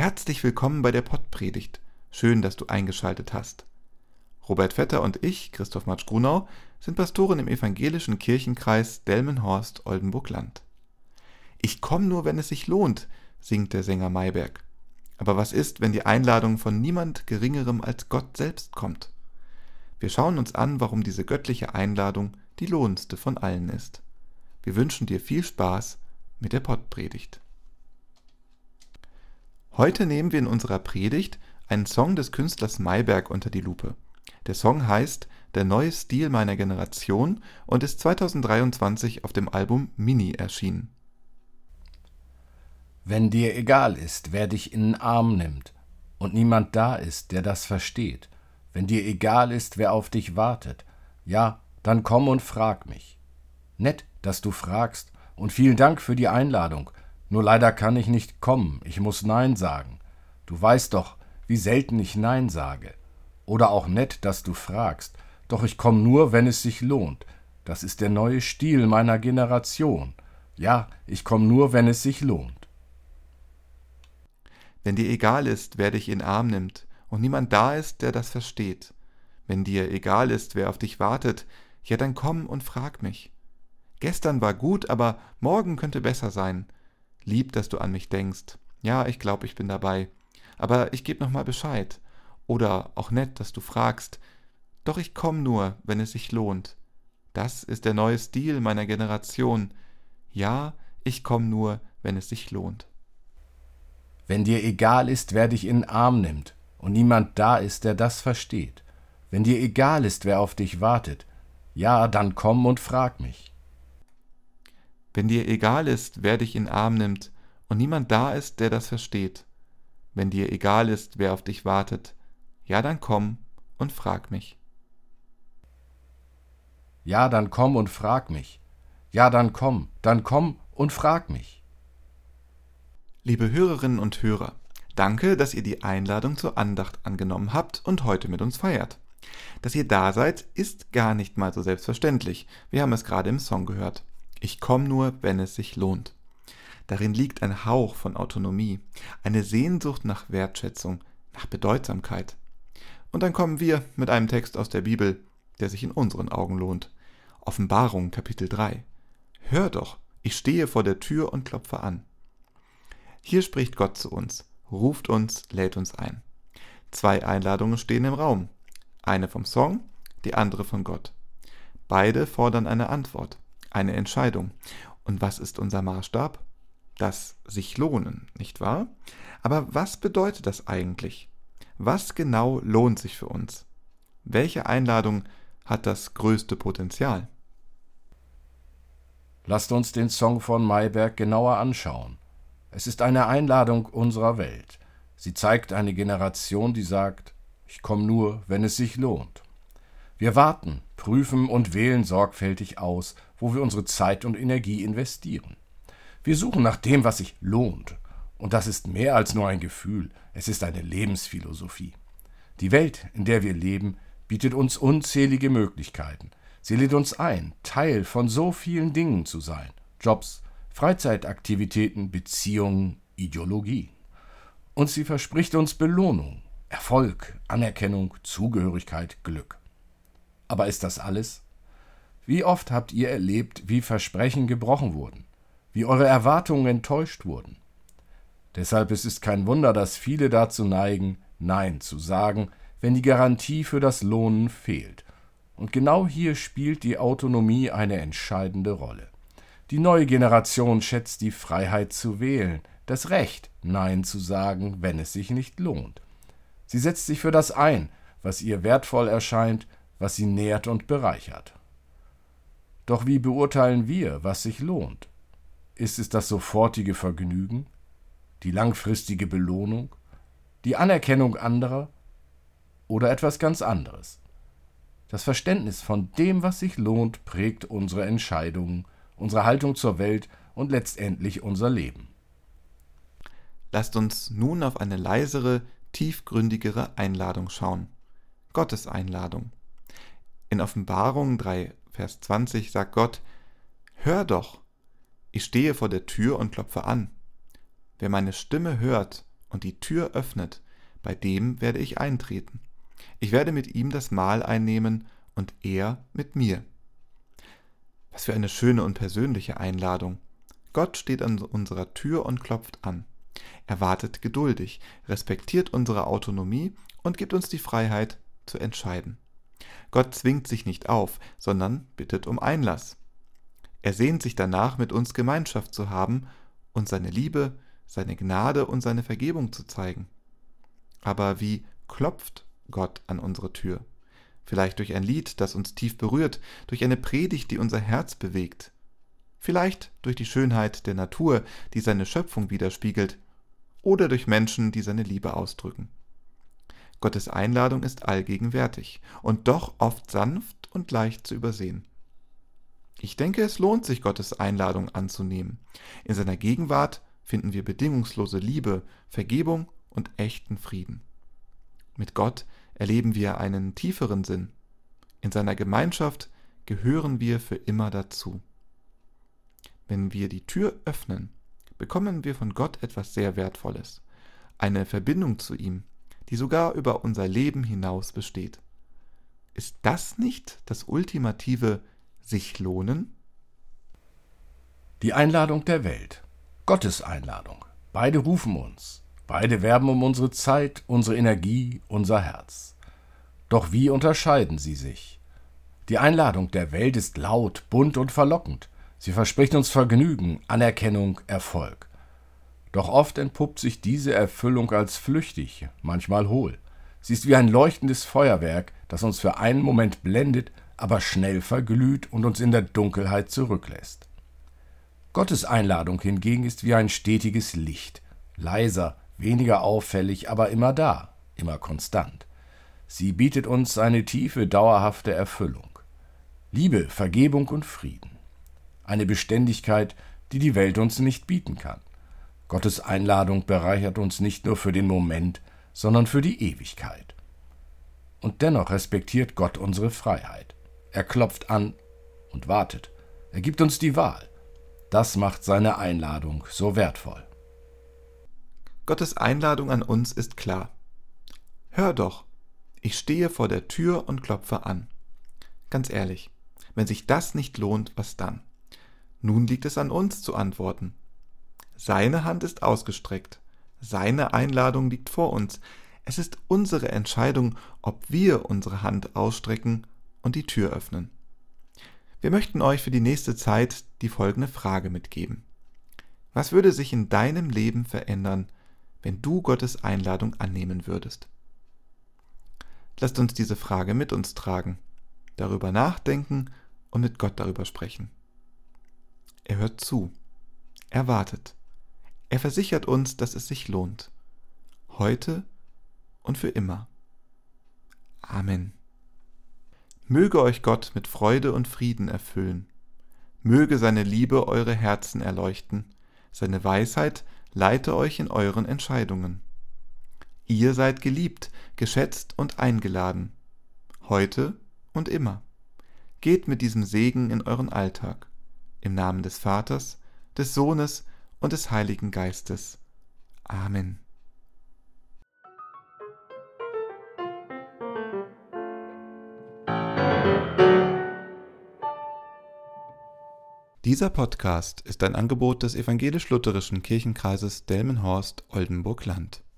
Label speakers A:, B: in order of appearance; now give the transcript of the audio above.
A: Herzlich willkommen bei der Pottpredigt. Schön, dass du eingeschaltet hast. Robert Vetter und ich, Christoph Matsch-Grunau, sind Pastoren im evangelischen Kirchenkreis Delmenhorst-Oldenburg-Land. Ich komme nur, wenn es sich lohnt, singt der Sänger Mayberg. Aber was ist, wenn die Einladung von niemand Geringerem als Gott selbst kommt? Wir schauen uns an, warum diese göttliche Einladung die lohnendste von allen ist. Wir wünschen dir viel Spaß mit der Pottpredigt. Heute nehmen wir in unserer Predigt einen Song des Künstlers Mayberg unter die Lupe. Der Song heißt Der neue Stil meiner Generation und ist 2023 auf dem Album Mini erschienen.
B: Wenn dir egal ist, wer dich in den Arm nimmt und niemand da ist, der das versteht, wenn dir egal ist, wer auf dich wartet, ja, dann komm und frag mich. Nett, dass du fragst, und vielen Dank für die Einladung. Nur leider kann ich nicht kommen, ich muss Nein sagen. Du weißt doch, wie selten ich Nein sage. Oder auch nett, dass du fragst, doch ich komm nur, wenn es sich lohnt. Das ist der neue Stil meiner Generation. Ja, ich komm nur, wenn es sich lohnt.
A: Wenn dir egal ist, wer dich in Arm nimmt, und niemand da ist, der das versteht. Wenn dir egal ist, wer auf dich wartet, ja dann komm und frag mich. Gestern war gut, aber morgen könnte besser sein. Lieb, dass du an mich denkst. Ja, ich glaub, ich bin dabei. Aber ich geb noch mal Bescheid. Oder auch nett, dass du fragst. Doch ich komm nur, wenn es sich lohnt. Das ist der neue Stil meiner Generation. Ja, ich komm nur, wenn es sich lohnt.
B: Wenn dir egal ist, wer dich in den Arm nimmt und niemand da ist, der das versteht, wenn dir egal ist, wer auf dich wartet, ja, dann komm und frag mich.
A: Wenn dir egal ist, wer dich in Arm nimmt und niemand da ist, der das versteht, wenn dir egal ist, wer auf dich wartet, ja, dann komm und frag mich.
B: Ja, dann komm und frag mich. Ja, dann komm, dann komm und frag mich.
A: Liebe Hörerinnen und Hörer, danke, dass ihr die Einladung zur Andacht angenommen habt und heute mit uns feiert. Dass ihr da seid, ist gar nicht mal so selbstverständlich. Wir haben es gerade im Song gehört. Ich komme nur, wenn es sich lohnt. Darin liegt ein Hauch von Autonomie, eine Sehnsucht nach Wertschätzung, nach Bedeutsamkeit. Und dann kommen wir mit einem Text aus der Bibel, der sich in unseren Augen lohnt. Offenbarung Kapitel 3. Hör doch, ich stehe vor der Tür und klopfe an. Hier spricht Gott zu uns, ruft uns, lädt uns ein. Zwei Einladungen stehen im Raum. Eine vom Song, die andere von Gott. Beide fordern eine Antwort, eine Entscheidung. Und was ist unser Maßstab? Das sich lohnen, nicht wahr? Aber was bedeutet das eigentlich? Was genau lohnt sich für uns? Welche Einladung hat das größte Potenzial?
B: Lasst uns den Song von Mayberg genauer anschauen. Es ist eine Einladung unserer Welt. Sie zeigt eine Generation, die sagt, ich komme nur, wenn es sich lohnt. Wir warten, prüfen und wählen sorgfältig aus, wo wir unsere Zeit und Energie investieren. Wir suchen nach dem, was sich lohnt. Und das ist mehr als nur ein Gefühl, es ist eine Lebensphilosophie. Die Welt, in der wir leben, bietet uns unzählige Möglichkeiten. Sie lädt uns ein, Teil von so vielen Dingen zu sein. Jobs, Freizeitaktivitäten, Beziehungen, Ideologie. Und sie verspricht uns Belohnung, Erfolg, Anerkennung, Zugehörigkeit, Glück. Aber ist das alles? Wie oft habt ihr erlebt, wie Versprechen gebrochen wurden, wie eure Erwartungen enttäuscht wurden? Deshalb ist es kein Wunder, dass viele dazu neigen, Nein zu sagen, wenn die Garantie für das Lohnen fehlt. Und genau hier spielt die Autonomie eine entscheidende Rolle. Die neue Generation schätzt die Freiheit zu wählen, das Recht, Nein zu sagen, wenn es sich nicht lohnt. Sie setzt sich für das ein, was ihr wertvoll erscheint, was sie nährt und bereichert. Doch wie beurteilen wir, was sich lohnt? Ist es das sofortige Vergnügen, die langfristige Belohnung, die Anerkennung anderer oder etwas ganz anderes? Das Verständnis von dem, was sich lohnt, prägt unsere Entscheidungen unsere Haltung zur Welt und letztendlich unser Leben.
A: Lasst uns nun auf eine leisere, tiefgründigere Einladung schauen. Gottes Einladung. In Offenbarung 3, Vers 20 sagt Gott, Hör doch, ich stehe vor der Tür und klopfe an. Wer meine Stimme hört und die Tür öffnet, bei dem werde ich eintreten. Ich werde mit ihm das Mahl einnehmen und er mit mir. Was für eine schöne und persönliche Einladung. Gott steht an unserer Tür und klopft an. Er wartet geduldig, respektiert unsere Autonomie und gibt uns die Freiheit zu entscheiden. Gott zwingt sich nicht auf, sondern bittet um Einlass. Er sehnt sich danach, mit uns Gemeinschaft zu haben und seine Liebe, seine Gnade und seine Vergebung zu zeigen. Aber wie klopft Gott an unsere Tür? Vielleicht durch ein Lied, das uns tief berührt, durch eine Predigt, die unser Herz bewegt. Vielleicht durch die Schönheit der Natur, die seine Schöpfung widerspiegelt, oder durch Menschen, die seine Liebe ausdrücken. Gottes Einladung ist allgegenwärtig und doch oft sanft und leicht zu übersehen. Ich denke, es lohnt sich, Gottes Einladung anzunehmen. In seiner Gegenwart finden wir bedingungslose Liebe, Vergebung und echten Frieden. Mit Gott erleben wir einen tieferen Sinn. In seiner Gemeinschaft gehören wir für immer dazu. Wenn wir die Tür öffnen, bekommen wir von Gott etwas sehr Wertvolles, eine Verbindung zu ihm, die sogar über unser Leben hinaus besteht. Ist das nicht das ultimative sich lohnen?
B: Die Einladung der Welt. Gottes Einladung. Beide rufen uns. Beide werben um unsere Zeit, unsere Energie, unser Herz. Doch wie unterscheiden sie sich? Die Einladung der Welt ist laut, bunt und verlockend. Sie verspricht uns Vergnügen, Anerkennung, Erfolg. Doch oft entpuppt sich diese Erfüllung als flüchtig, manchmal hohl. Sie ist wie ein leuchtendes Feuerwerk, das uns für einen Moment blendet, aber schnell verglüht und uns in der Dunkelheit zurücklässt. Gottes Einladung hingegen ist wie ein stetiges Licht, leiser, weniger auffällig, aber immer da, immer konstant. Sie bietet uns eine tiefe, dauerhafte Erfüllung. Liebe, Vergebung und Frieden. Eine Beständigkeit, die die Welt uns nicht bieten kann. Gottes Einladung bereichert uns nicht nur für den Moment, sondern für die Ewigkeit. Und dennoch respektiert Gott unsere Freiheit. Er klopft an und wartet. Er gibt uns die Wahl. Das macht seine Einladung so wertvoll.
A: Gottes Einladung an uns ist klar. Hör doch, ich stehe vor der Tür und klopfe an. Ganz ehrlich, wenn sich das nicht lohnt, was dann? Nun liegt es an uns zu antworten. Seine Hand ist ausgestreckt. Seine Einladung liegt vor uns. Es ist unsere Entscheidung, ob wir unsere Hand ausstrecken und die Tür öffnen. Wir möchten euch für die nächste Zeit die folgende Frage mitgeben. Was würde sich in deinem Leben verändern, wenn du Gottes Einladung annehmen würdest? Lasst uns diese Frage mit uns tragen, darüber nachdenken und mit Gott darüber sprechen. Er hört zu. Er wartet. Er versichert uns, dass es sich lohnt. Heute und für immer. Amen. Möge euch Gott mit Freude und Frieden erfüllen. Möge seine Liebe eure Herzen erleuchten, seine Weisheit leite euch in euren Entscheidungen. Ihr seid geliebt, geschätzt und eingeladen, heute und immer. Geht mit diesem Segen in euren Alltag, im Namen des Vaters, des Sohnes und des Heiligen Geistes. Amen. Dieser Podcast ist ein Angebot des evangelisch-lutherischen Kirchenkreises Delmenhorst-Oldenburg-Land.